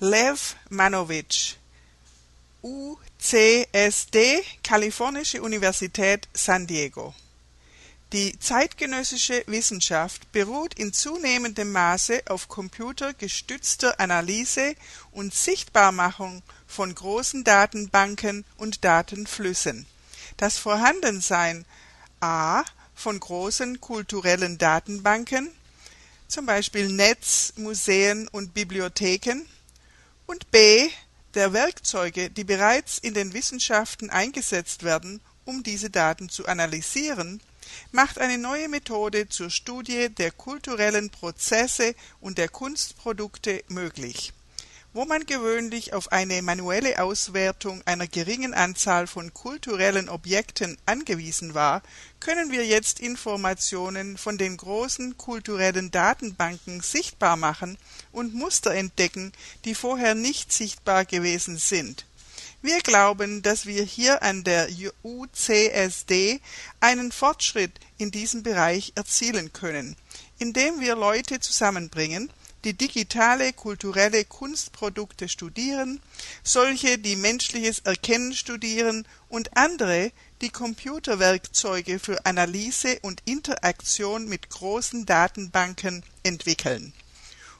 Lev Manowitsch UCSD Kalifornische Universität San Diego Die zeitgenössische Wissenschaft beruht in zunehmendem Maße auf computergestützter Analyse und Sichtbarmachung von großen Datenbanken und Datenflüssen. Das Vorhandensein a. von großen kulturellen Datenbanken zum Beispiel Netz, Museen und Bibliotheken und b. der Werkzeuge, die bereits in den Wissenschaften eingesetzt werden, um diese Daten zu analysieren, macht eine neue Methode zur Studie der kulturellen Prozesse und der Kunstprodukte möglich wo man gewöhnlich auf eine manuelle Auswertung einer geringen Anzahl von kulturellen Objekten angewiesen war, können wir jetzt Informationen von den großen kulturellen Datenbanken sichtbar machen und Muster entdecken, die vorher nicht sichtbar gewesen sind. Wir glauben, dass wir hier an der UCSD einen Fortschritt in diesem Bereich erzielen können, indem wir Leute zusammenbringen, die digitale kulturelle Kunstprodukte studieren, solche, die menschliches Erkennen studieren und andere, die Computerwerkzeuge für Analyse und Interaktion mit großen Datenbanken entwickeln.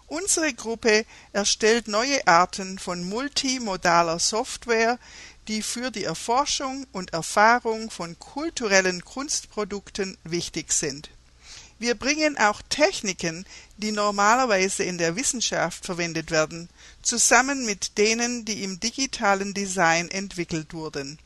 Unsere Gruppe erstellt neue Arten von multimodaler Software, die für die Erforschung und Erfahrung von kulturellen Kunstprodukten wichtig sind wir bringen auch Techniken, die normalerweise in der Wissenschaft verwendet werden, zusammen mit denen, die im digitalen Design entwickelt wurden.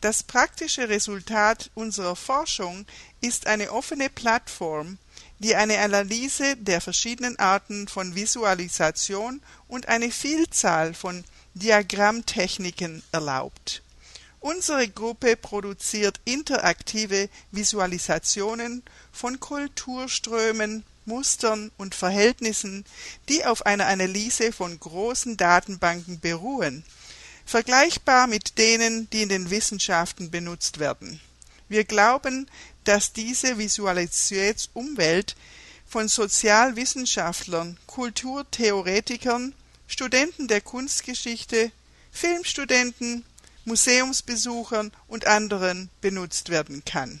Das praktische Resultat unserer Forschung ist eine offene Plattform, die eine Analyse der verschiedenen Arten von Visualisation und eine Vielzahl von Diagrammtechniken erlaubt Unsere Gruppe produziert interaktive Visualisationen von Kulturströmen, Mustern und Verhältnissen, die auf einer Analyse von großen Datenbanken beruhen, vergleichbar mit denen, die in den Wissenschaften benutzt werden. Wir glauben, dass diese Visualisationsumwelt von Sozialwissenschaftlern, Kulturtheoretikern, Studenten der Kunstgeschichte, Filmstudenten Museumsbesuchern und anderen benutzt werden kann